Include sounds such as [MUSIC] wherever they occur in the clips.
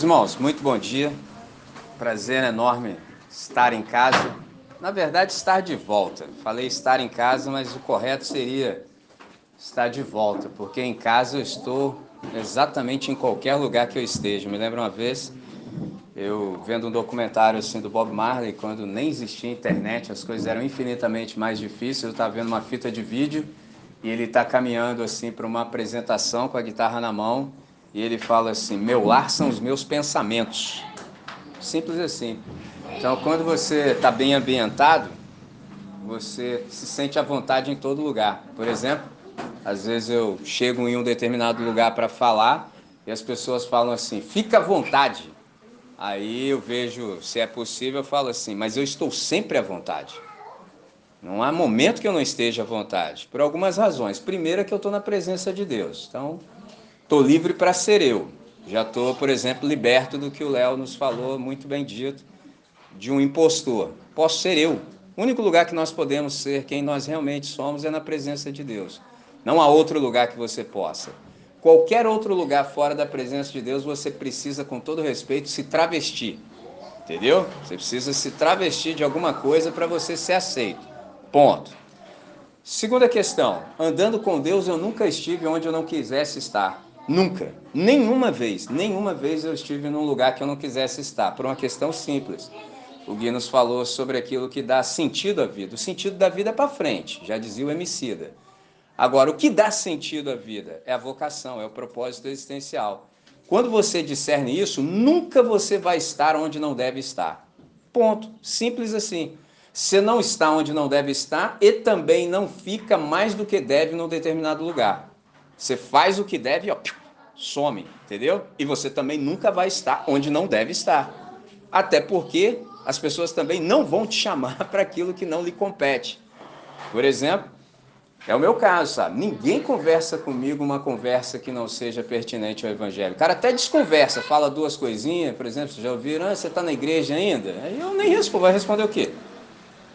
Meus irmãos, muito bom dia. Prazer enorme estar em casa. Na verdade, estar de volta. Falei estar em casa, mas o correto seria estar de volta, porque em casa eu estou exatamente em qualquer lugar que eu esteja. Me lembro uma vez eu vendo um documentário assim do Bob Marley, quando nem existia internet, as coisas eram infinitamente mais difíceis. Eu estava vendo uma fita de vídeo e ele está caminhando assim para uma apresentação com a guitarra na mão e ele fala assim: Meu lar são os meus pensamentos. Simples assim. Então, quando você está bem ambientado, você se sente à vontade em todo lugar. Por exemplo, às vezes eu chego em um determinado lugar para falar e as pessoas falam assim: Fica à vontade. Aí eu vejo, se é possível, eu falo assim: Mas eu estou sempre à vontade. Não há momento que eu não esteja à vontade, por algumas razões. Primeiro é que eu estou na presença de Deus. Então, Estou livre para ser eu. Já estou, por exemplo, liberto do que o Léo nos falou, muito bem dito, de um impostor. Posso ser eu. O único lugar que nós podemos ser quem nós realmente somos é na presença de Deus. Não há outro lugar que você possa. Qualquer outro lugar fora da presença de Deus, você precisa, com todo respeito, se travestir. Entendeu? Você precisa se travestir de alguma coisa para você ser aceito. Ponto. Segunda questão: andando com Deus, eu nunca estive onde eu não quisesse estar. Nunca, nenhuma vez, nenhuma vez eu estive num lugar que eu não quisesse estar, por uma questão simples. O Gui nos falou sobre aquilo que dá sentido à vida. O sentido da vida é para frente, já dizia o Emicida. Agora, o que dá sentido à vida é a vocação, é o propósito existencial. Quando você discerne isso, nunca você vai estar onde não deve estar. Ponto. Simples assim. Você não está onde não deve estar e também não fica mais do que deve num determinado lugar. Você faz o que deve, ó, some, entendeu? E você também nunca vai estar onde não deve estar. Até porque as pessoas também não vão te chamar [LAUGHS] para aquilo que não lhe compete. Por exemplo, é o meu caso, sabe? Ninguém conversa comigo uma conversa que não seja pertinente ao evangelho. O cara até desconversa, fala duas coisinhas, por exemplo, já ouviram, ah, você está na igreja ainda? Aí eu nem respondo, vai responder o quê?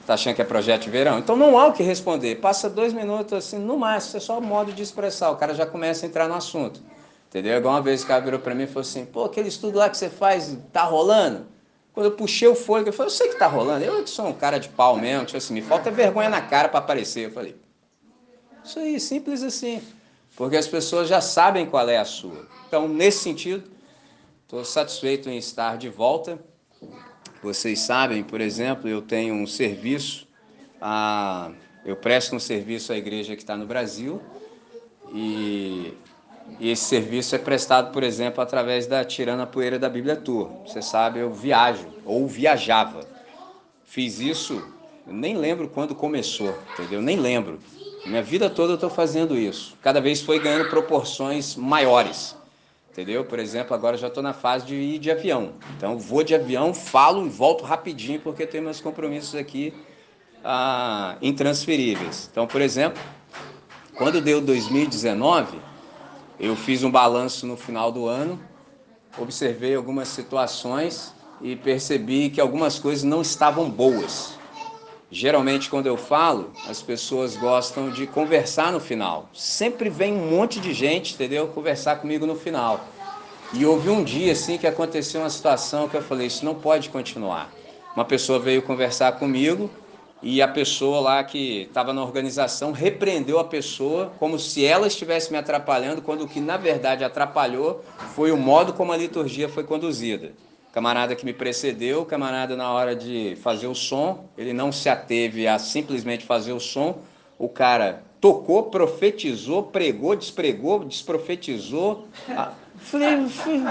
Está achando que é projeto de verão? Então não há o que responder. Passa dois minutos assim, no máximo, é só modo de expressar. O cara já começa a entrar no assunto. Entendeu? Igual uma vez o cara virou para mim e falou assim: pô, aquele estudo lá que você faz, tá rolando? Quando eu puxei o fôlego, eu falei: eu sei que tá rolando. Eu que sou um cara de pau mesmo, tipo assim, me falta vergonha na cara para aparecer. Eu falei: isso aí, simples assim. Porque as pessoas já sabem qual é a sua. Então, nesse sentido, estou satisfeito em estar de volta. Vocês sabem, por exemplo, eu tenho um serviço, a, eu presto um serviço à igreja que está no Brasil e e esse serviço é prestado, por exemplo, através da Tirana Poeira da Bíblia Tour. Você sabe, eu viajo, ou viajava. Fiz isso, nem lembro quando começou, entendeu? Nem lembro. Minha vida toda eu estou fazendo isso. Cada vez foi ganhando proporções maiores. Entendeu? Por exemplo, agora já estou na fase de ir de avião. Então, vou de avião, falo e volto rapidinho, porque tenho meus compromissos aqui ah, intransferíveis. Então, por exemplo, quando deu 2019 eu fiz um balanço no final do ano, observei algumas situações e percebi que algumas coisas não estavam boas. Geralmente, quando eu falo, as pessoas gostam de conversar no final. Sempre vem um monte de gente, entendeu? Conversar comigo no final. E houve um dia assim que aconteceu uma situação que eu falei: Isso não pode continuar. Uma pessoa veio conversar comigo e a pessoa lá que estava na organização repreendeu a pessoa como se ela estivesse me atrapalhando, quando o que na verdade atrapalhou foi o modo como a liturgia foi conduzida. Camarada que me precedeu, camarada na hora de fazer o som, ele não se ateve a simplesmente fazer o som, o cara tocou, profetizou, pregou, despregou, desprofetizou. Falei, falei,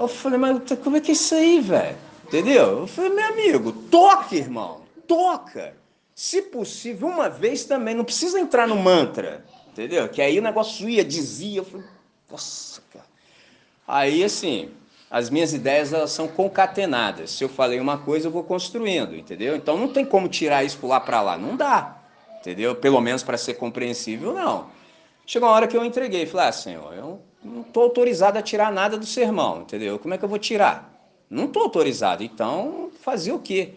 eu falei, mas como é que é isso aí, velho? Entendeu? Eu falei, meu amigo, toca, irmão, toca. Se possível, uma vez também, não precisa entrar no mantra, entendeu? Que aí o negócio ia, dizia, eu falei, nossa, cara. Aí, assim, as minhas ideias elas são concatenadas. Se eu falei uma coisa, eu vou construindo, entendeu? Então não tem como tirar isso lá para lá, não dá, entendeu? Pelo menos para ser compreensível, não. Chegou uma hora que eu entreguei, falei, ah, senhor, eu não estou autorizado a tirar nada do sermão, entendeu? Como é que eu vou tirar? Não estou autorizado. Então, fazia o quê?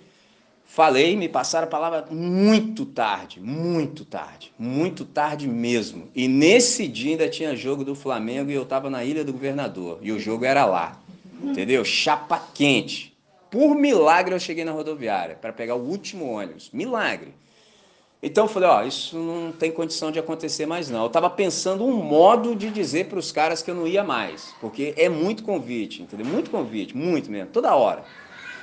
Falei, me passaram a palavra muito tarde, muito tarde, muito tarde mesmo. E nesse dia ainda tinha jogo do Flamengo e eu estava na Ilha do Governador. E o jogo era lá, entendeu? Chapa quente. Por milagre eu cheguei na rodoviária para pegar o último ônibus. Milagre. Então eu falei, ó, isso não tem condição de acontecer mais não. Eu estava pensando um modo de dizer para os caras que eu não ia mais, porque é muito convite, entendeu? Muito convite, muito mesmo, toda hora.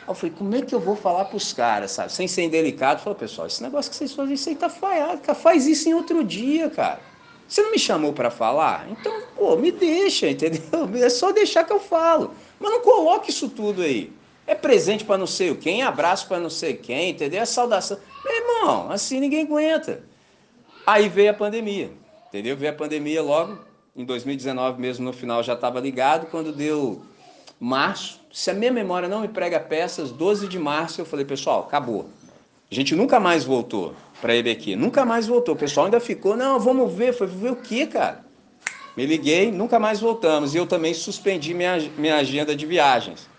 Aí eu falei, como é que eu vou falar para os caras, sabe? Sem ser indelicado. Falei, pessoal, esse negócio que vocês fazem, isso aí tá falhado. Cara. Faz isso em outro dia, cara. Você não me chamou para falar? Então, pô, me deixa, [LAUGHS] entendeu? É só deixar que eu falo. Mas não coloque isso tudo aí. É presente para não sei o quem, abraço para não sei quem, entendeu? É saudação. Meu irmão, assim ninguém aguenta. Aí veio a pandemia, entendeu? Veio a pandemia logo, em 2019 mesmo, no final já estava ligado, quando deu março, se a minha memória não me prega peças, 12 de março eu falei, pessoal, acabou. A gente nunca mais voltou para ele aqui, nunca mais voltou. O pessoal ainda ficou, não, vamos ver. Foi ver o quê, cara? Me liguei, nunca mais voltamos. E eu também suspendi minha, minha agenda de viagens.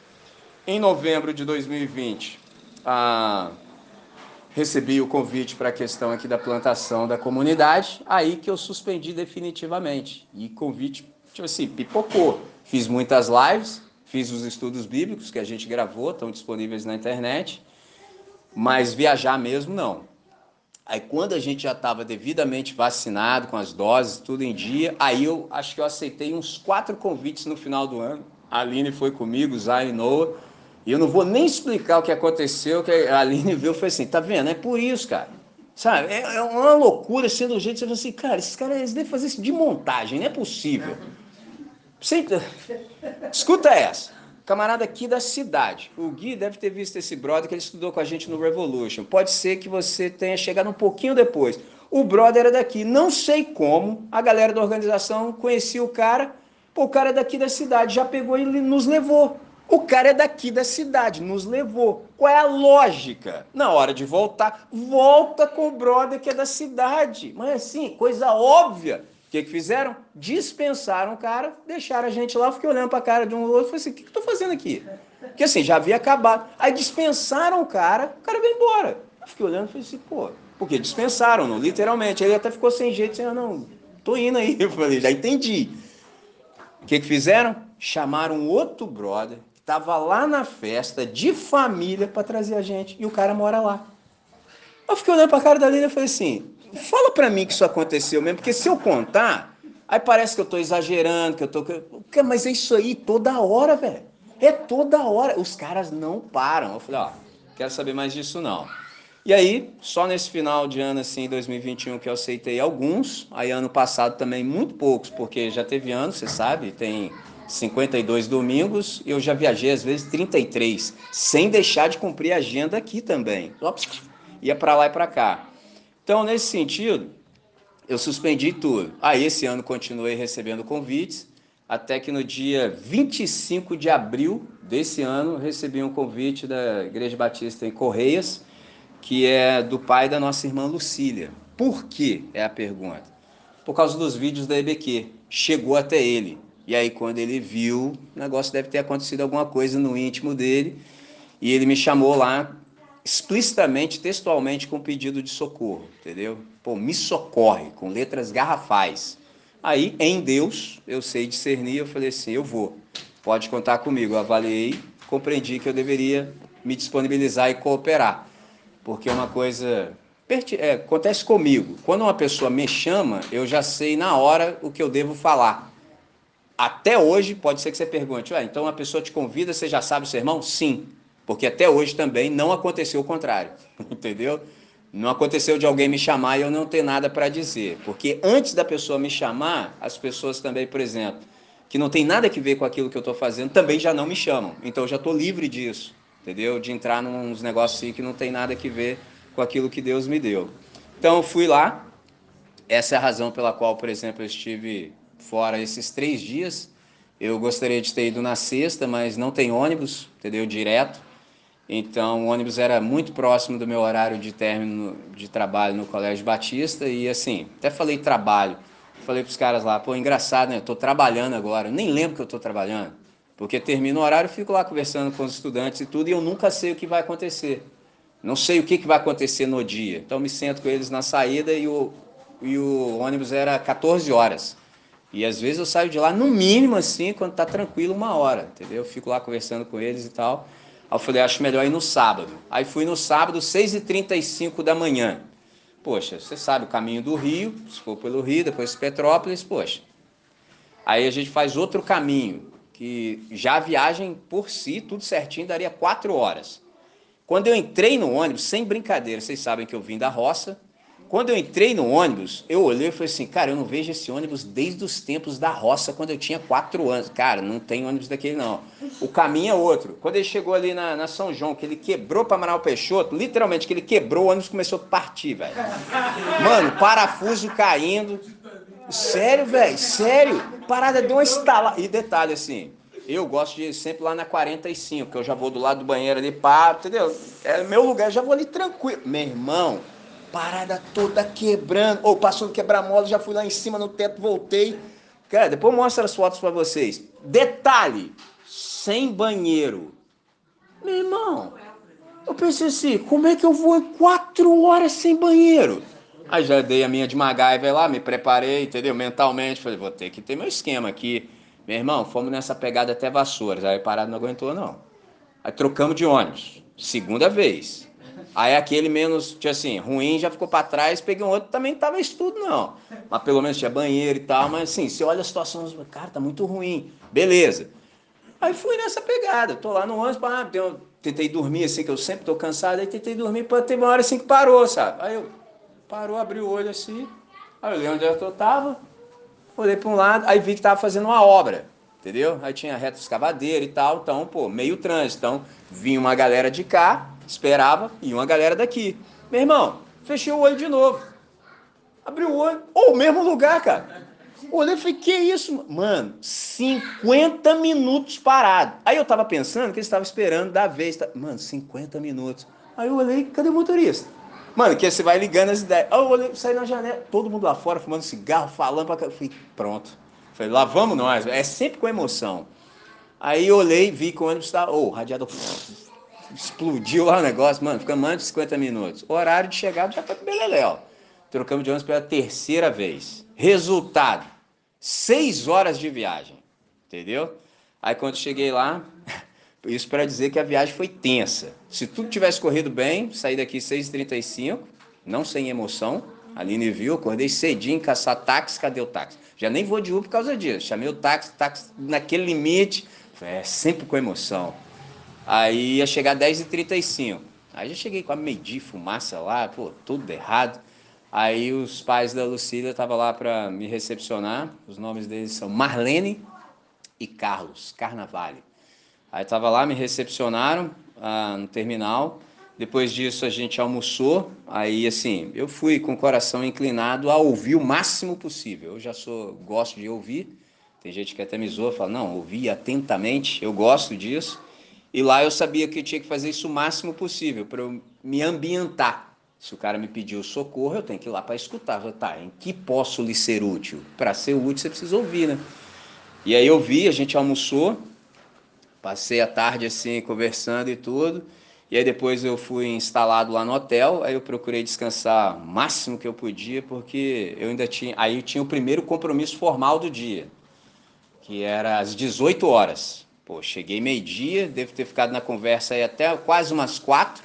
Em novembro de 2020, ah, recebi o convite para a questão aqui da plantação da comunidade, aí que eu suspendi definitivamente. E convite, tipo assim, pipocou. Fiz muitas lives, Fiz os estudos bíblicos que a gente gravou, estão disponíveis na internet, mas viajar mesmo não. Aí quando a gente já estava devidamente vacinado, com as doses, tudo em dia, aí eu acho que eu aceitei uns quatro convites no final do ano. A Aline foi comigo, o Zay e Noah. E eu não vou nem explicar o que aconteceu, que a Aline viu e foi assim, tá vendo? É por isso, cara. Sabe? É, é uma loucura sendo um jeito, você fala assim, cara, esses caras devem fazer isso de montagem, não é possível. Sim, escuta essa. Camarada aqui da cidade. O Gui deve ter visto esse brother que ele estudou com a gente no Revolution. Pode ser que você tenha chegado um pouquinho depois. O brother era daqui. Não sei como. A galera da organização conhecia o cara. Pô, o cara é daqui da cidade. Já pegou e nos levou. O cara é daqui da cidade, nos levou. Qual é a lógica? Na hora de voltar, volta com o brother que é da cidade. Mas assim, coisa óbvia. O que, que fizeram? Dispensaram o cara, deixaram a gente lá. Eu fiquei olhando para a cara de um outro falei assim: o que, que eu estou fazendo aqui? Porque assim, já havia acabado. Aí dispensaram o cara, o cara veio embora. Eu fiquei olhando e falei assim: pô, porque dispensaram, não, literalmente. Ele até ficou sem jeito, assim, ah, não, tô indo aí. [LAUGHS] Eu falei: já entendi. O que, que fizeram? Chamaram outro brother que estava lá na festa de família para trazer a gente. E o cara mora lá. Eu fiquei olhando para a cara da Lina e falei assim: Fala para mim que isso aconteceu mesmo, porque se eu contar, aí parece que eu estou exagerando, que eu tô. Mas é isso aí toda hora, velho. É toda hora. Os caras não param. Eu falei, ó, quero saber mais disso não. E aí, só nesse final de ano, assim, 2021, que eu aceitei alguns. Aí, ano passado também, muito poucos, porque já teve ano, você sabe, tem 52 domingos. Eu já viajei, às vezes, 33, sem deixar de cumprir a agenda aqui também. Ia para lá e para cá. Então, nesse sentido, eu suspendi tudo. Aí, esse ano, continuei recebendo convites, até que no dia 25 de abril desse ano, recebi um convite da Igreja Batista em Correias, que é do pai da nossa irmã Lucília. Por que? É a pergunta. Por causa dos vídeos da EBQ. Chegou até ele. E aí, quando ele viu, o negócio deve ter acontecido alguma coisa no íntimo dele. E ele me chamou lá explicitamente, textualmente, com pedido de socorro, entendeu? Pô, me socorre, com letras garrafais. Aí, em Deus, eu sei discernir, eu falei assim, eu vou, pode contar comigo. Eu avaliei, compreendi que eu deveria me disponibilizar e cooperar, porque é uma coisa... É, acontece comigo. Quando uma pessoa me chama, eu já sei na hora o que eu devo falar. Até hoje, pode ser que você pergunte, Ué, então uma pessoa te convida, você já sabe o sermão? Sim. Porque até hoje também não aconteceu o contrário, [LAUGHS] entendeu? Não aconteceu de alguém me chamar e eu não ter nada para dizer. Porque antes da pessoa me chamar, as pessoas também, por exemplo, que não tem nada a ver com aquilo que eu estou fazendo, também já não me chamam. Então eu já estou livre disso, entendeu? De entrar nos negócios assim que não tem nada a ver com aquilo que Deus me deu. Então eu fui lá. Essa é a razão pela qual, por exemplo, eu estive fora esses três dias. Eu gostaria de ter ido na sexta, mas não tem ônibus, entendeu? Direto. Então, o ônibus era muito próximo do meu horário de término de trabalho no Colégio Batista. E assim, até falei trabalho. Falei para os caras lá, pô, engraçado, né? Eu estou trabalhando agora. Eu nem lembro que eu estou trabalhando. Porque termina o horário, fico lá conversando com os estudantes e tudo, e eu nunca sei o que vai acontecer. Não sei o que, que vai acontecer no dia. Então me sento com eles na saída e o, e o ônibus era 14 horas. E às vezes eu saio de lá, no mínimo assim, quando tá tranquilo, uma hora, entendeu? Eu fico lá conversando com eles e tal. Aí eu falei, acho melhor ir no sábado. Aí fui no sábado, 6h35 da manhã. Poxa, você sabe o caminho do Rio, se for pelo Rio, depois Petrópolis, poxa. Aí a gente faz outro caminho, que já a viagem por si, tudo certinho, daria quatro horas. Quando eu entrei no ônibus, sem brincadeira, vocês sabem que eu vim da roça, quando eu entrei no ônibus, eu olhei e falei assim, cara, eu não vejo esse ônibus desde os tempos da roça, quando eu tinha quatro anos. Cara, não tem ônibus daquele não. O caminho é outro. Quando ele chegou ali na, na São João, que ele quebrou para Amaral Peixoto, literalmente, que ele quebrou, o ônibus começou a partir, velho. Mano, parafuso caindo. Sério, velho, sério. Parada deu uma estala. E detalhe, assim, eu gosto de ir sempre lá na 45, que eu já vou do lado do banheiro ali, pá, entendeu? É meu lugar, já vou ali tranquilo. Meu irmão, Parada toda quebrando. Ou oh, passou no quebra-mola, já fui lá em cima no teto, voltei. Cara, depois mostra as fotos para vocês. Detalhe, sem banheiro. Meu irmão, eu pensei assim, como é que eu vou quatro horas sem banheiro? Aí já dei a minha de MacGyver lá, me preparei, entendeu? Mentalmente, falei, vou ter que ter meu esquema aqui. Meu irmão, fomos nessa pegada até Vassouras, aí parado não aguentou não. Aí trocamos de ônibus, segunda vez. Aí aquele menos, tinha assim, ruim já ficou para trás, peguei um outro, também tava estudo não. Mas pelo menos tinha banheiro e tal, mas assim, você olha a situação, cara, tá muito ruim. Beleza. Aí fui nessa pegada, tô lá no ônibus, tentei dormir assim, que eu sempre tô cansado, aí tentei dormir, pô, teve uma hora assim que parou, sabe? Aí eu, parou, abri o olho assim, aí eu olhei onde eu tava, olhei para um lado, aí vi que tava fazendo uma obra, entendeu? Aí tinha reta escavadeira e tal, então, pô, meio trânsito, então vinha uma galera de cá, esperava e uma galera daqui. Meu irmão, fechei o olho de novo. Abri o olho, ou oh, o mesmo lugar, cara. Olhei e falei, que isso? Mano, 50 minutos parado. Aí eu tava pensando que eles estavam esperando da vez. Tá... Mano, 50 minutos. Aí eu olhei, cadê o motorista? Mano, que você vai ligando as ideias. Aí eu olhei, saí na janela, todo mundo lá fora fumando cigarro, falando pra cá. Eu falei, pronto. Falei, lá vamos nós. É sempre com emoção. Aí eu olhei, vi que o ônibus estava. Ô, oh, radiador explodiu lá o negócio, mano, ficamos mais de 50 minutos. O horário de chegada já foi pro Beleléu. Trocamos de ônibus pela terceira vez. Resultado, seis horas de viagem, entendeu? Aí quando cheguei lá, [LAUGHS] isso para dizer que a viagem foi tensa. Se tudo tivesse corrido bem, saí daqui 6h35, não sem emoção, Aline viu, acordei cedinho, caçar táxi, cadê o táxi? Já nem vou de Uber por causa disso. Chamei o táxi, táxi naquele limite, é sempre com emoção. Aí ia chegar 10h35. Aí já cheguei com a medir fumaça lá, pô, tudo errado. Aí os pais da Lucília estavam lá para me recepcionar. Os nomes deles são Marlene e Carlos Carnavale. Aí estava lá, me recepcionaram ah, no terminal. Depois disso a gente almoçou. Aí assim, eu fui com o coração inclinado a ouvir o máximo possível. Eu já sou gosto de ouvir. Tem gente que até me zoa, fala: "Não, ouvir atentamente". Eu gosto disso. E lá eu sabia que eu tinha que fazer isso o máximo possível para eu me ambientar. Se o cara me pediu socorro, eu tenho que ir lá para escutar. Eu, tá, em que posso lhe ser útil? Para ser útil, você precisa ouvir, né? E aí eu vi, a gente almoçou, passei a tarde assim conversando e tudo. E aí depois eu fui instalado lá no hotel, aí eu procurei descansar o máximo que eu podia, porque eu ainda tinha, aí eu tinha o primeiro compromisso formal do dia, que era às 18 horas. Pô, cheguei meio-dia, devo ter ficado na conversa aí até quase umas quatro.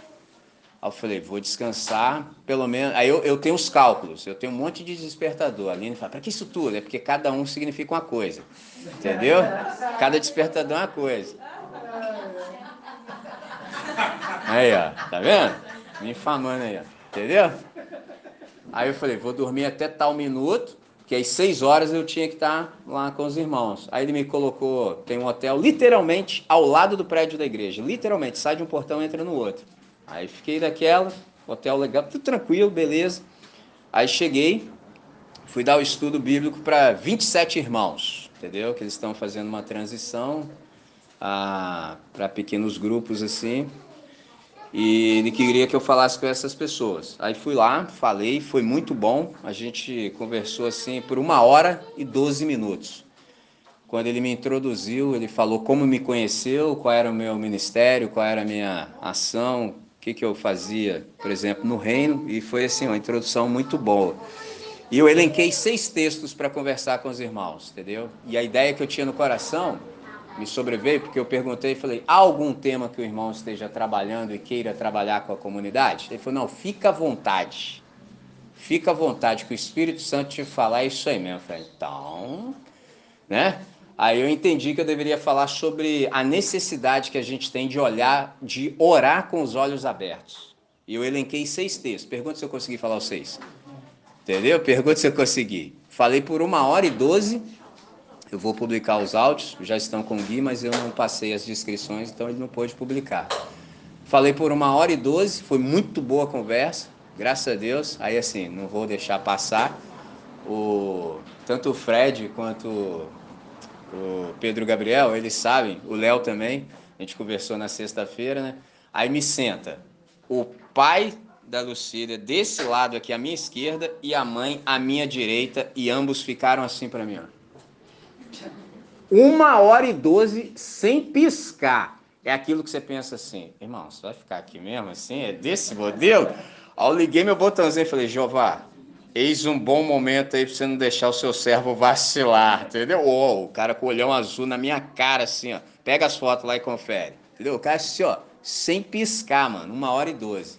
Aí eu falei, vou descansar, pelo menos. Aí eu, eu tenho os cálculos, eu tenho um monte de despertador. A Aline fala, para que isso tudo? É porque cada um significa uma coisa. Entendeu? Cada despertador é uma coisa. Aí, ó, tá vendo? Me infamando aí, ó. Entendeu? Aí eu falei, vou dormir até tal minuto que às seis horas eu tinha que estar lá com os irmãos. Aí ele me colocou, tem um hotel literalmente ao lado do prédio da igreja, literalmente, sai de um portão e entra no outro. Aí fiquei daquela, hotel legal, tudo tranquilo, beleza. Aí cheguei, fui dar o estudo bíblico para 27 irmãos, entendeu? Que eles estão fazendo uma transição ah, para pequenos grupos assim e ele queria que eu falasse com essas pessoas. Aí fui lá, falei, foi muito bom. A gente conversou assim por uma hora e 12 minutos. Quando ele me introduziu, ele falou como me conheceu, qual era o meu ministério, qual era a minha ação, que, que eu fazia, por exemplo, no reino, e foi assim, uma introdução muito boa. E eu elenquei seis textos para conversar com os irmãos, entendeu? E a ideia que eu tinha no coração me sobreveio porque eu perguntei e falei: há algum tema que o irmão esteja trabalhando e queira trabalhar com a comunidade? Ele falou: não, fica à vontade. Fica à vontade, que o Espírito Santo te falar isso aí mesmo. Eu falei: então, né? Aí eu entendi que eu deveria falar sobre a necessidade que a gente tem de olhar, de orar com os olhos abertos. E eu elenquei seis textos. Pergunta se eu consegui falar os seis. Entendeu? Pergunta se eu consegui. Falei por uma hora e doze. Eu vou publicar os áudios, já estão com o Gui, mas eu não passei as descrições, então ele não pôde publicar. Falei por uma hora e doze, foi muito boa a conversa, graças a Deus. Aí assim, não vou deixar passar. O, tanto o Fred quanto o Pedro Gabriel, eles sabem, o Léo também, a gente conversou na sexta-feira, né? Aí me senta o pai da Lucília desse lado aqui à minha esquerda e a mãe à minha direita e ambos ficaram assim para mim, ó. Uma hora e doze sem piscar. É aquilo que você pensa assim, irmão, você vai ficar aqui mesmo assim? É desse modelo? Aí eu liguei meu botãozinho e falei, Jeová, Eis um bom momento aí pra você não deixar o seu servo vacilar, entendeu? O cara com o olhão azul na minha cara, assim, ó. Pega as fotos lá e confere. Entendeu? O cara assim, ó, sem piscar, mano, uma hora e doze.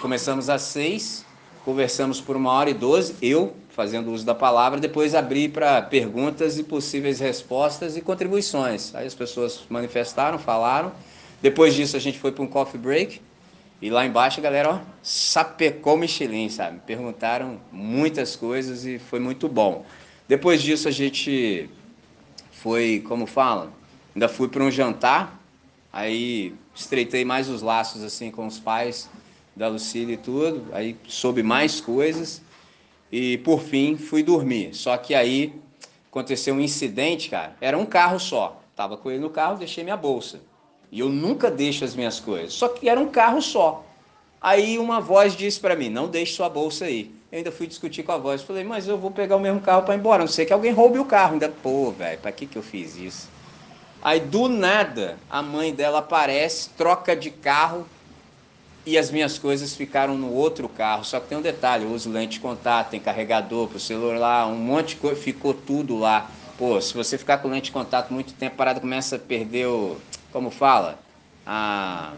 Começamos às seis, conversamos por uma hora e doze, eu fazendo uso da palavra, depois abri para perguntas e possíveis respostas e contribuições. Aí as pessoas manifestaram, falaram. Depois disso a gente foi para um coffee break e lá embaixo a galera, ó, sapecou Michelin, sabe? Perguntaram muitas coisas e foi muito bom. Depois disso a gente foi, como fala, ainda fui para um jantar, aí estreitei mais os laços assim com os pais da Lucília e tudo, aí soube mais coisas e por fim fui dormir. Só que aí aconteceu um incidente, cara. Era um carro só. Tava com ele no carro, deixei minha bolsa. E eu nunca deixo as minhas coisas. Só que era um carro só. Aí uma voz disse para mim: não deixe sua bolsa aí. Eu ainda fui discutir com a voz. Falei, mas eu vou pegar o mesmo carro para ir embora. Não sei que alguém roube o carro. Ainda, pô, velho, para que, que eu fiz isso? Aí do nada, a mãe dela aparece, troca de carro e as minhas coisas ficaram no outro carro. Só que tem um detalhe: eu uso lente de contato, tem carregador para o celular, um monte de coisa, ficou tudo lá. Pô, se você ficar com lente de contato muito tempo parado, começa a perder o como fala? A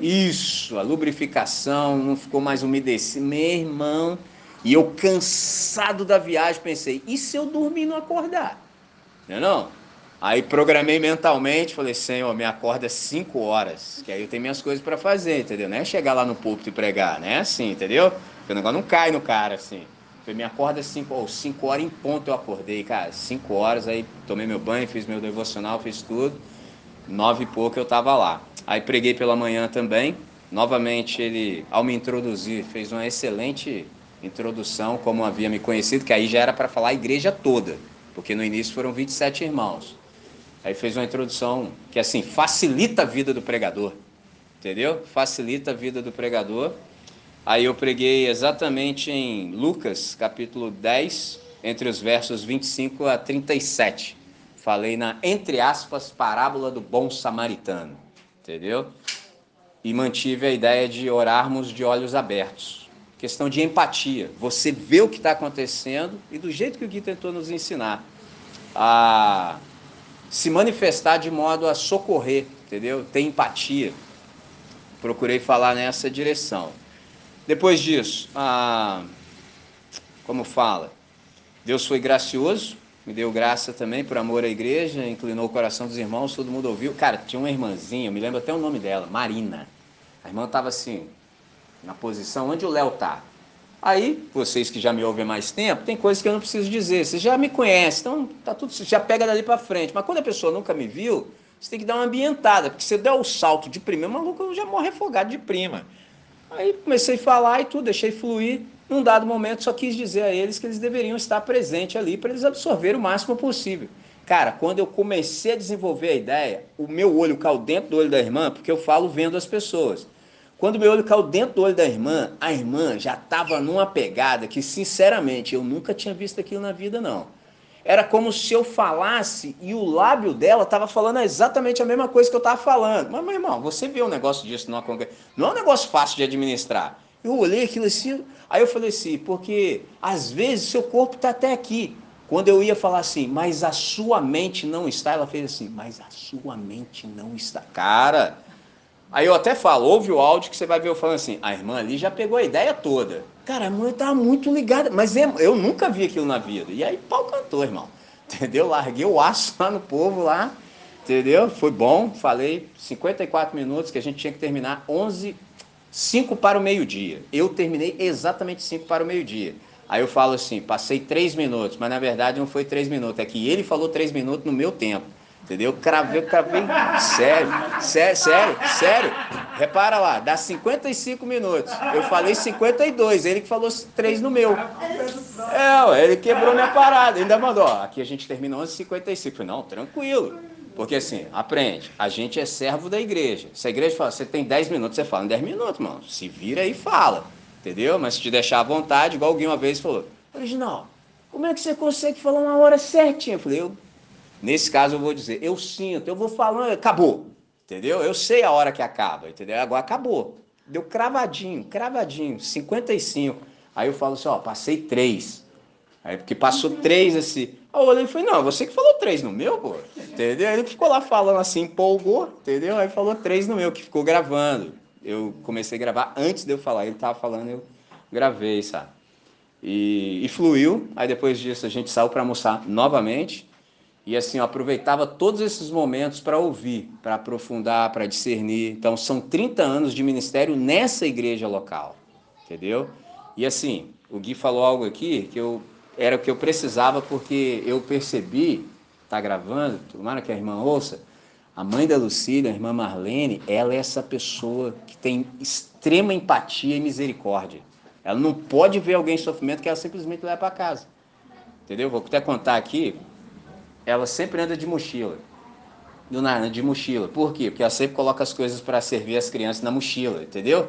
isso, a lubrificação, não ficou mais umedecido. Meu irmão, e eu cansado da viagem, pensei, e se eu dormir e não acordar? Não é não? Aí programei mentalmente, falei, Senhor, me acorda 5 horas, que aí eu tenho minhas coisas para fazer, entendeu? Não é chegar lá no púlpito e pregar, né? Assim, entendeu? Porque o negócio não cai no cara, assim. Falei, me acorda 5 ou 5 horas em ponto eu acordei, cara. 5 horas, aí tomei meu banho, fiz meu devocional, fiz tudo nove e pouco eu estava lá. Aí preguei pela manhã também. Novamente ele, ao me introduzir, fez uma excelente introdução, como havia me conhecido, que aí já era para falar a igreja toda, porque no início foram 27 irmãos. Aí fez uma introdução que assim facilita a vida do pregador, entendeu? Facilita a vida do pregador. Aí eu preguei exatamente em Lucas, capítulo 10, entre os versos 25 a 37. Falei na, entre aspas, parábola do bom samaritano, entendeu? E mantive a ideia de orarmos de olhos abertos. Questão de empatia. Você vê o que está acontecendo e do jeito que o Gui tentou nos ensinar, a se manifestar de modo a socorrer, entendeu? Ter empatia. Procurei falar nessa direção. Depois disso, a, como fala, Deus foi gracioso, me deu graça também por amor à igreja, inclinou o coração dos irmãos, todo mundo ouviu. Cara, tinha uma irmãzinha, eu me lembro até o nome dela, Marina. A irmã estava assim, na posição onde o Léo tá. Aí, vocês que já me ouvem mais tempo, tem coisas que eu não preciso dizer. Você já me conhece, então tá tudo, já pega dali para frente. Mas quando a pessoa nunca me viu, você tem que dar uma ambientada, porque você der o salto de prima, o maluco já morre afogado de prima. Aí comecei a falar e tudo, deixei fluir num dado momento só quis dizer a eles que eles deveriam estar presentes ali para eles absorverem o máximo possível. Cara, quando eu comecei a desenvolver a ideia, o meu olho caiu dentro do olho da irmã, porque eu falo vendo as pessoas. Quando meu olho caiu dentro do olho da irmã, a irmã já estava numa pegada que, sinceramente, eu nunca tinha visto aquilo na vida, não. Era como se eu falasse e o lábio dela estava falando exatamente a mesma coisa que eu estava falando. Mas, meu irmão, você vê um negócio disso numa Não é um negócio fácil de administrar. Eu olhei aquilo assim, aí eu falei assim, porque às vezes seu corpo está até aqui. Quando eu ia falar assim, mas a sua mente não está, ela fez assim, mas a sua mente não está. Cara, aí eu até falo, ouve o áudio que você vai ver eu falando assim, a irmã ali já pegou a ideia toda. Cara, a mulher estava muito ligada, mas eu nunca vi aquilo na vida. E aí pau cantou, irmão. [LAUGHS] Entendeu? Larguei o aço lá no povo lá, entendeu? Foi bom, falei 54 minutos que a gente tinha que terminar 11 5 para o meio-dia. Eu terminei exatamente 5 para o meio-dia. Aí eu falo assim, passei 3 minutos, mas na verdade não foi 3 minutos, é que ele falou 3 minutos no meu tempo. Entendeu? Cravei, cravei. Sério, sério, sério, sério. Repara lá, dá 55 minutos. Eu falei 52, ele que falou 3 no meu. É, ele quebrou minha parada. Ainda mandou, ó, aqui a gente termina 11h55. Falei, não, tranquilo. Porque assim, aprende, a gente é servo da igreja. Se a igreja fala, você tem 10 minutos, você fala em 10 minutos, mano. Se vira e fala. Entendeu? Mas se te deixar à vontade, igual alguém uma vez falou, original, como é que você consegue falar uma hora certinha? Eu falei, eu, nesse caso eu vou dizer, eu sinto, eu vou falando, acabou. Entendeu? Eu sei a hora que acaba, entendeu? Agora acabou. Deu cravadinho, cravadinho, 55. Aí eu falo assim, ó, passei três. Aí porque passou três assim. Aí eu olhei e falei, não, você que falou três no meu, pô. Entendeu? Ele ficou lá falando assim, empolgou, entendeu? Aí falou três no meu, que ficou gravando. Eu comecei a gravar antes de eu falar. Ele tava falando, eu gravei, sabe? E, e fluiu. Aí depois disso a gente saiu para almoçar novamente. E assim, eu aproveitava todos esses momentos para ouvir, para aprofundar, para discernir. Então, são 30 anos de ministério nessa igreja local, entendeu? E assim, o Gui falou algo aqui que eu era o que eu precisava porque eu percebi, tá gravando, tomara que a irmã ouça, a mãe da Lucília, a irmã Marlene, ela é essa pessoa que tem extrema empatia e misericórdia. Ela não pode ver alguém em sofrimento que ela simplesmente leva para casa. Entendeu? Vou até contar aqui. Ela sempre anda de mochila. Do nada, de mochila. Por quê? Porque ela sempre coloca as coisas para servir as crianças na mochila, entendeu?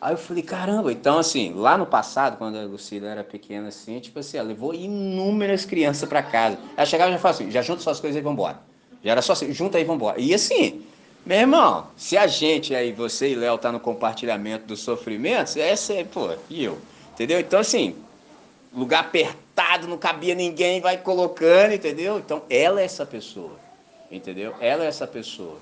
Aí eu falei, caramba, então assim, lá no passado, quando a Lucília era pequena assim, tipo assim, ela levou inúmeras crianças para casa. Ela chegava e já falava assim, já junta suas coisas e vambora. Já era só assim, junta aí e vambora. E assim, meu irmão, se a gente aí, você e Léo, tá no compartilhamento dos sofrimentos, essa é, pô, e eu. Entendeu? Então assim, lugar apertado, não cabia ninguém, vai colocando, entendeu? Então ela é essa pessoa. Entendeu? Ela é essa pessoa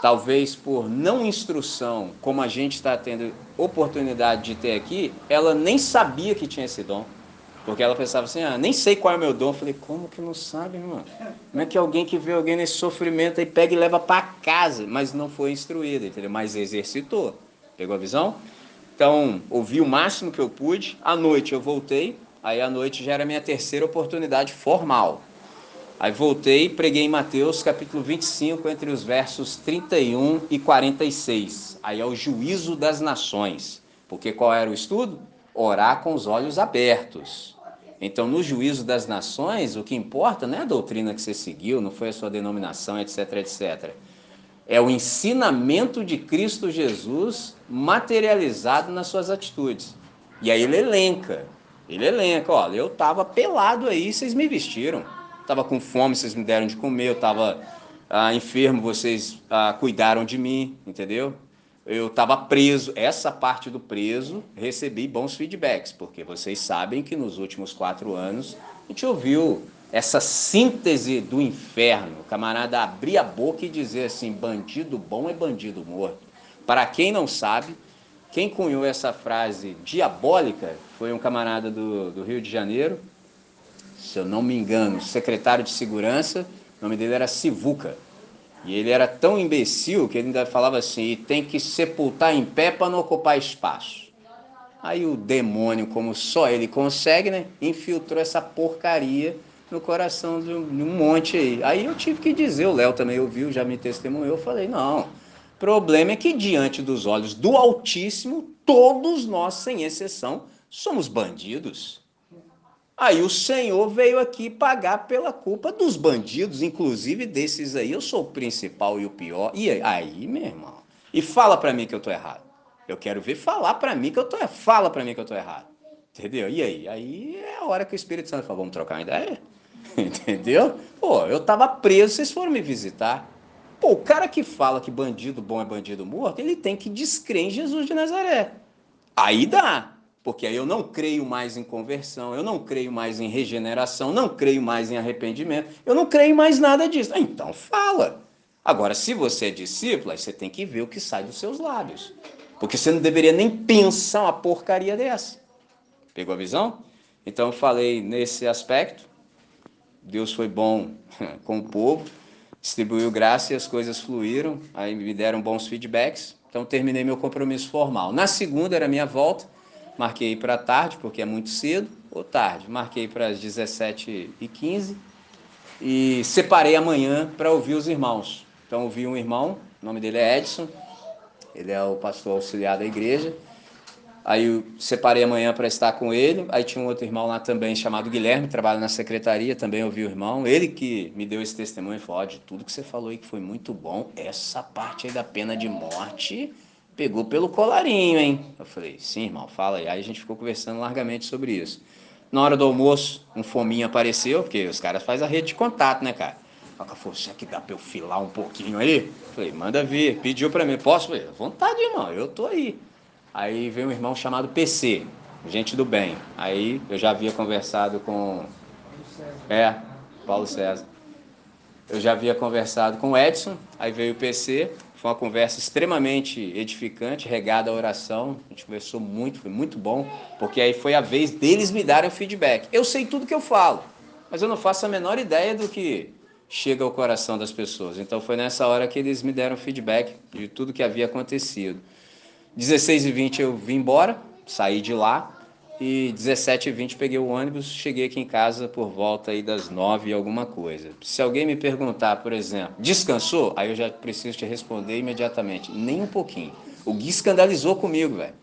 talvez por não instrução, como a gente está tendo oportunidade de ter aqui, ela nem sabia que tinha esse dom. Porque ela pensava assim, ah, nem sei qual é o meu dom. Eu falei, como que não sabe, irmão? Como é que alguém que vê alguém nesse sofrimento aí pega e leva para casa, mas não foi instruído, entendeu? Mas exercitou. Pegou a visão? Então, ouvi o máximo que eu pude. À noite eu voltei, aí à noite já era minha terceira oportunidade formal. Aí voltei preguei em Mateus capítulo 25, entre os versos 31 e 46. Aí é o juízo das nações. Porque qual era o estudo? Orar com os olhos abertos. Então, no juízo das nações, o que importa não é a doutrina que você seguiu, não foi a sua denominação, etc, etc. É o ensinamento de Cristo Jesus materializado nas suas atitudes. E aí ele elenca. Ele elenca, olha, eu estava pelado aí, vocês me vestiram estava com fome, vocês me deram de comer, eu estava ah, enfermo, vocês ah, cuidaram de mim, entendeu? Eu estava preso, essa parte do preso, recebi bons feedbacks, porque vocês sabem que nos últimos quatro anos a gente ouviu essa síntese do inferno, o camarada abrir a boca e dizer assim, bandido bom é bandido morto. Para quem não sabe, quem cunhou essa frase diabólica foi um camarada do, do Rio de Janeiro, se eu não me engano, secretário de segurança, o nome dele era Sivuca. E ele era tão imbecil que ele ainda falava assim: tem que sepultar em pé para não ocupar espaço. Aí o demônio, como só ele consegue, né, infiltrou essa porcaria no coração de um monte aí. Aí eu tive que dizer, o Léo também ouviu, já me testemunhou, eu falei: não, problema é que diante dos olhos do Altíssimo, todos nós, sem exceção, somos bandidos. Aí o Senhor veio aqui pagar pela culpa dos bandidos, inclusive desses aí. Eu sou o principal e o pior. E aí, meu irmão? E fala para mim que eu tô errado. Eu quero ver falar para mim que eu tô errado. Fala para mim que eu tô errado. Entendeu? E aí? Aí é a hora que o Espírito Santo fala, vamos trocar uma ideia? [LAUGHS] Entendeu? Pô, eu tava preso, vocês foram me visitar. Pô, o cara que fala que bandido bom é bandido morto, ele tem que descrer em Jesus de Nazaré. Aí dá. Porque aí eu não creio mais em conversão, eu não creio mais em regeneração, não creio mais em arrependimento, eu não creio mais nada disso. Ah, então fala. Agora, se você é discípulo, aí você tem que ver o que sai dos seus lábios. Porque você não deveria nem pensar uma porcaria dessa. Pegou a visão? Então eu falei nesse aspecto. Deus foi bom [LAUGHS] com o povo, distribuiu graça e as coisas fluíram. Aí me deram bons feedbacks. Então terminei meu compromisso formal. Na segunda era minha volta marquei para tarde, porque é muito cedo, ou tarde, marquei para as 17h15 e separei amanhã para ouvir os irmãos. Então, ouvi um irmão, o nome dele é Edson, ele é o pastor auxiliar da igreja. Aí eu separei amanhã para estar com ele. Aí tinha um outro irmão lá também chamado Guilherme, trabalha na secretaria, também ouvi o irmão. Ele que me deu esse testemunho e falou: de tudo que você falou aí que foi muito bom, essa parte aí da pena de morte pegou pelo colarinho, hein? Eu falei, sim, irmão, fala aí. Aí a gente ficou conversando largamente sobre isso. Na hora do almoço, um fominho apareceu, porque os caras fazem a rede de contato, né, cara? Cara falou, será que dá pra eu filar um pouquinho aí? Falei, manda vir. Pediu pra mim, posso? Falei, vontade, irmão, eu tô aí. Aí veio um irmão chamado PC, gente do bem. Aí eu já havia conversado com... É, Paulo César. Eu já havia conversado com o Edson, aí veio o PC, foi uma conversa extremamente edificante, regada à oração. A gente conversou muito, foi muito bom, porque aí foi a vez deles me darem o feedback. Eu sei tudo que eu falo, mas eu não faço a menor ideia do que chega ao coração das pessoas. Então foi nessa hora que eles me deram feedback de tudo que havia acontecido. 16 e 20 eu vim embora, saí de lá, e 17 e 20 peguei o ônibus, cheguei aqui em casa por volta aí das 9 e alguma coisa. Se alguém me perguntar, por exemplo, descansou? Aí eu já preciso te responder imediatamente. Nem um pouquinho. O Gui escandalizou comigo, velho.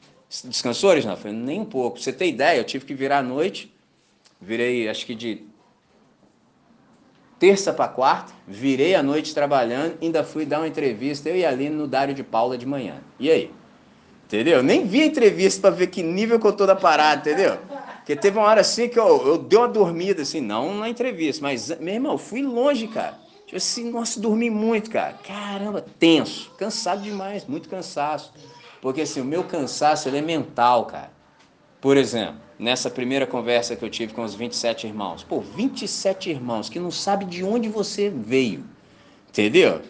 Descansou, original? Falei, nem um pouco. Pra você ter ideia, eu tive que virar à noite, virei acho que de terça para quarta, virei à noite trabalhando, ainda fui dar uma entrevista, eu e a Aline no Dário de Paula de manhã. E aí? Entendeu? Nem vi a entrevista para ver que nível que eu tô da parada, entendeu? Porque teve uma hora assim que eu, eu dei uma dormida, assim, não na entrevista, mas, meu irmão, fui longe, cara. Tipo assim, nossa, dormi muito, cara. Caramba, tenso, cansado demais, muito cansaço. Porque assim, o meu cansaço ele é mental, cara. Por exemplo, nessa primeira conversa que eu tive com os 27 irmãos. Pô, 27 irmãos que não sabe de onde você veio. Entendeu?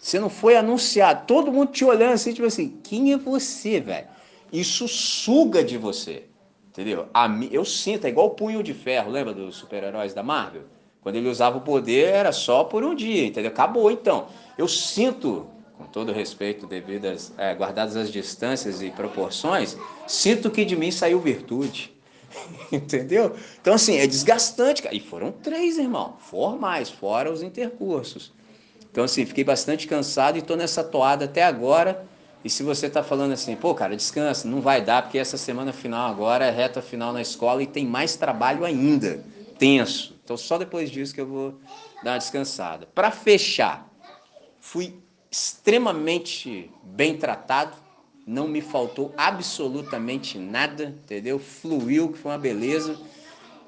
Você não foi anunciado. Todo mundo te olhando assim, tipo assim, quem é você, velho? Isso suga de você. Entendeu? Eu sinto, é igual o punho de ferro, lembra dos super-heróis da Marvel? Quando ele usava o poder era só por um dia, entendeu? Acabou então. Eu sinto, com todo respeito, devidas, é, guardadas as distâncias e proporções, sinto que de mim saiu virtude. [LAUGHS] entendeu? Então, assim, é desgastante. E foram três, irmão, formais, fora os intercursos. Então, assim, fiquei bastante cansado e estou nessa toada até agora. E se você está falando assim, pô, cara, descansa, não vai dar, porque essa semana final agora é reta final na escola e tem mais trabalho ainda, tenso. Então, só depois disso que eu vou dar uma descansada. Para fechar, fui extremamente bem tratado, não me faltou absolutamente nada, entendeu? Fluiu, que foi uma beleza.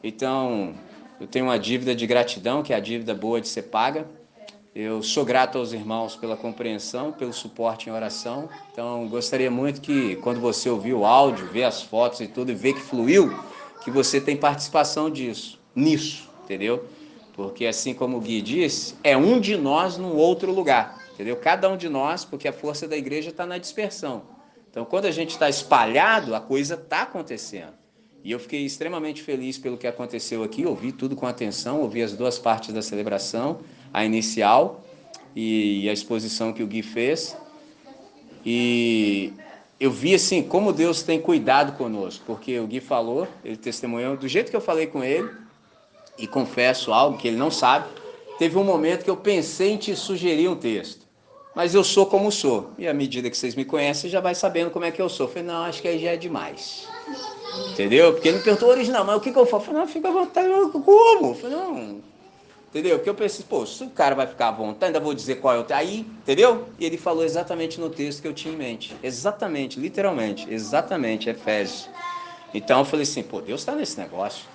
Então, eu tenho uma dívida de gratidão, que é a dívida boa de ser paga. Eu sou grato aos irmãos pela compreensão, pelo suporte em oração. Então, gostaria muito que, quando você ouvir o áudio, ver as fotos e tudo, e ver que fluiu, que você tem participação disso, nisso, entendeu? Porque, assim como o Gui disse, é um de nós num outro lugar, entendeu? Cada um de nós, porque a força da igreja está na dispersão. Então, quando a gente está espalhado, a coisa está acontecendo. E eu fiquei extremamente feliz pelo que aconteceu aqui, ouvi tudo com atenção, ouvi as duas partes da celebração a inicial e a exposição que o Gui fez. E eu vi assim como Deus tem cuidado conosco, porque o Gui falou, ele testemunhou do jeito que eu falei com ele, e confesso algo que ele não sabe. Teve um momento que eu pensei em te sugerir um texto, mas eu sou como sou, e à medida que vocês me conhecem, já vai sabendo como é que eu sou. Eu falei, não, acho que aí já é demais. Entendeu? Porque ele me perguntou original, mas o que, que eu falo? Eu falei, não, fica à vontade, como? Eu falei, não, Entendeu? Porque eu pensei, pô, se o cara vai ficar à vontade, ainda vou dizer qual é o. Aí, entendeu? E ele falou exatamente no texto que eu tinha em mente. Exatamente, literalmente, exatamente, Efésios. Então eu falei assim, pô, Deus está nesse negócio.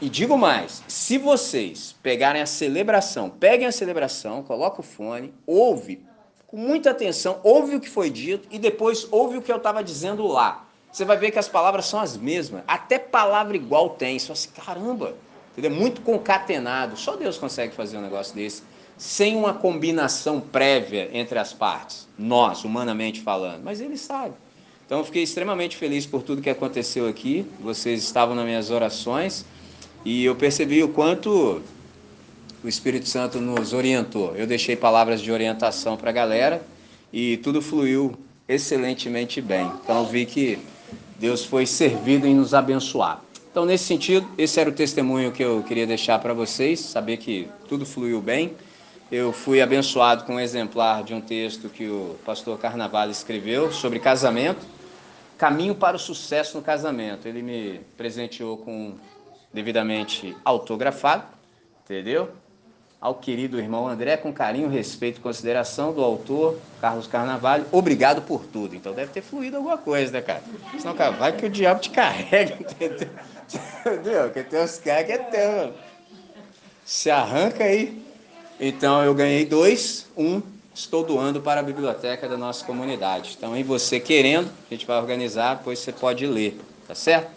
E digo mais, se vocês pegarem a celebração, peguem a celebração, coloca o fone, ouve com muita atenção, ouve o que foi dito e depois ouve o que eu estava dizendo lá. Você vai ver que as palavras são as mesmas, até palavra igual tem. Fala assim, caramba, entendeu? muito concatenado. Só Deus consegue fazer um negócio desse sem uma combinação prévia entre as partes, nós, humanamente falando. Mas Ele sabe. Então eu fiquei extremamente feliz por tudo que aconteceu aqui. Vocês estavam nas minhas orações e eu percebi o quanto o Espírito Santo nos orientou. Eu deixei palavras de orientação para a galera e tudo fluiu excelentemente bem. Então vi que Deus foi servido em nos abençoar. Então, nesse sentido, esse era o testemunho que eu queria deixar para vocês, saber que tudo fluiu bem. Eu fui abençoado com um exemplar de um texto que o pastor Carnaval escreveu sobre casamento. Caminho para o sucesso no casamento. Ele me presenteou com devidamente autografado, entendeu? Ao querido irmão André, com carinho, respeito e consideração do autor Carlos Carnavalho, obrigado por tudo. Então deve ter fluído alguma coisa, né, cara? Senão, cara, vai que o diabo te carrega, [LAUGHS] entendeu? Porque tem uns caras que é teu. Se arranca aí. Então eu ganhei dois, um estou doando para a biblioteca da nossa comunidade. Então, em você querendo, a gente vai organizar, depois você pode ler, tá certo?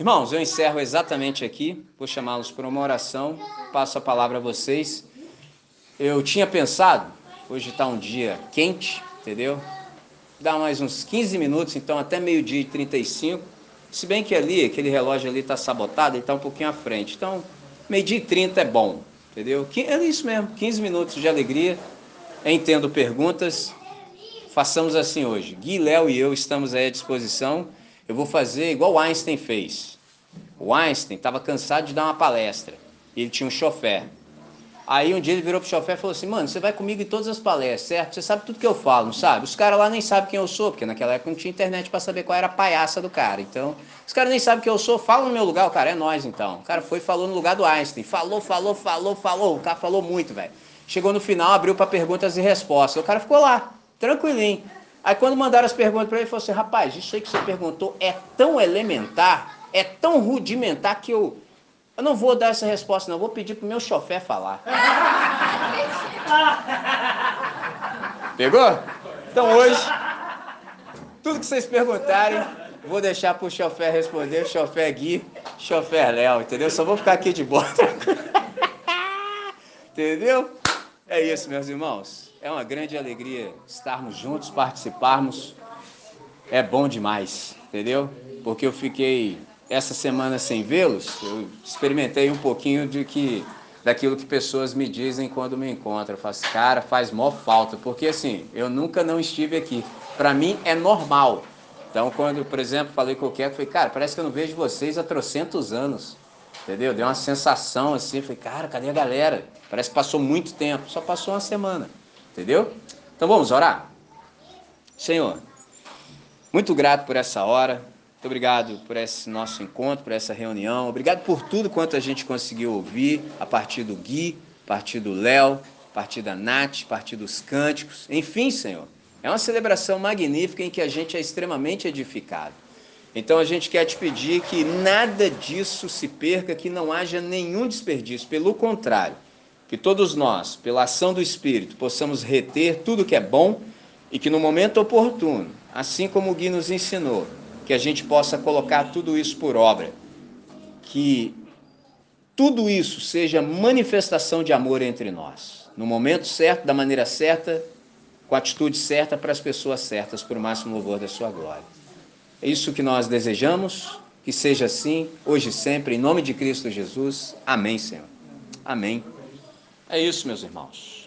Irmãos, eu encerro exatamente aqui, vou chamá-los para uma oração, passo a palavra a vocês. Eu tinha pensado, hoje está um dia quente, entendeu? Dá mais uns 15 minutos, então até meio-dia e 35. Se bem que ali, aquele relógio ali está sabotado, ele está um pouquinho à frente. Então, meio-dia e 30 é bom, entendeu? É isso mesmo, 15 minutos de alegria entendo perguntas. Façamos assim hoje. Gui, Léo e eu estamos aí à disposição. Eu vou fazer igual o Einstein fez. O Einstein estava cansado de dar uma palestra. Ele tinha um chofer. Aí um dia ele virou pro chofer e falou assim: Mano, você vai comigo em todas as palestras, certo? Você sabe tudo que eu falo, não sabe? Os caras lá nem sabem quem eu sou, porque naquela época não tinha internet para saber qual era a palhaça do cara. Então, os caras nem sabem quem eu sou, fala no meu lugar, o cara é nós então. O cara foi e falou no lugar do Einstein. Falou, falou, falou, falou. O cara falou muito, velho. Chegou no final, abriu para perguntas e respostas. O cara ficou lá, tranquilinho. Aí quando mandaram as perguntas para ele, ele falou assim: rapaz, isso aí que você perguntou é tão elementar, é tão rudimentar que eu, eu não vou dar essa resposta, não. Vou pedir para o meu chofer falar. [LAUGHS] Pegou? Então hoje, tudo que vocês perguntarem, vou deixar para o chofer responder, chofer Gui, chofer Léo, entendeu? Só vou ficar aqui de boa. [LAUGHS] entendeu? É isso, meus irmãos. É uma grande alegria estarmos juntos, participarmos. É bom demais, entendeu? Porque eu fiquei essa semana sem vê-los, eu experimentei um pouquinho de que daquilo que pessoas me dizem quando me encontram. Eu faço, assim, cara, faz mó falta, porque assim, eu nunca não estive aqui. Para mim é normal. Então, quando, por exemplo, falei com o Keco, falei, cara, parece que eu não vejo vocês há trocentos anos. Entendeu? Deu uma sensação assim, falei, cara, cadê a galera? Parece que passou muito tempo, só passou uma semana. Entendeu? Então vamos orar? Senhor, muito grato por essa hora. Muito obrigado por esse nosso encontro, por essa reunião. Obrigado por tudo quanto a gente conseguiu ouvir a partir do Gui, a partir do Léo, a partir da Nath, a partir dos cânticos. Enfim, Senhor, é uma celebração magnífica em que a gente é extremamente edificado. Então a gente quer te pedir que nada disso se perca, que não haja nenhum desperdício. Pelo contrário, que todos nós, pela ação do Espírito, possamos reter tudo que é bom e que no momento oportuno, assim como o Gui nos ensinou, que a gente possa colocar tudo isso por obra. Que tudo isso seja manifestação de amor entre nós. No momento certo, da maneira certa, com a atitude certa para as pessoas certas, por máximo louvor da sua glória. É isso que nós desejamos, que seja assim, hoje e sempre, em nome de Cristo Jesus. Amém, Senhor. Amém. É isso, meus irmãos.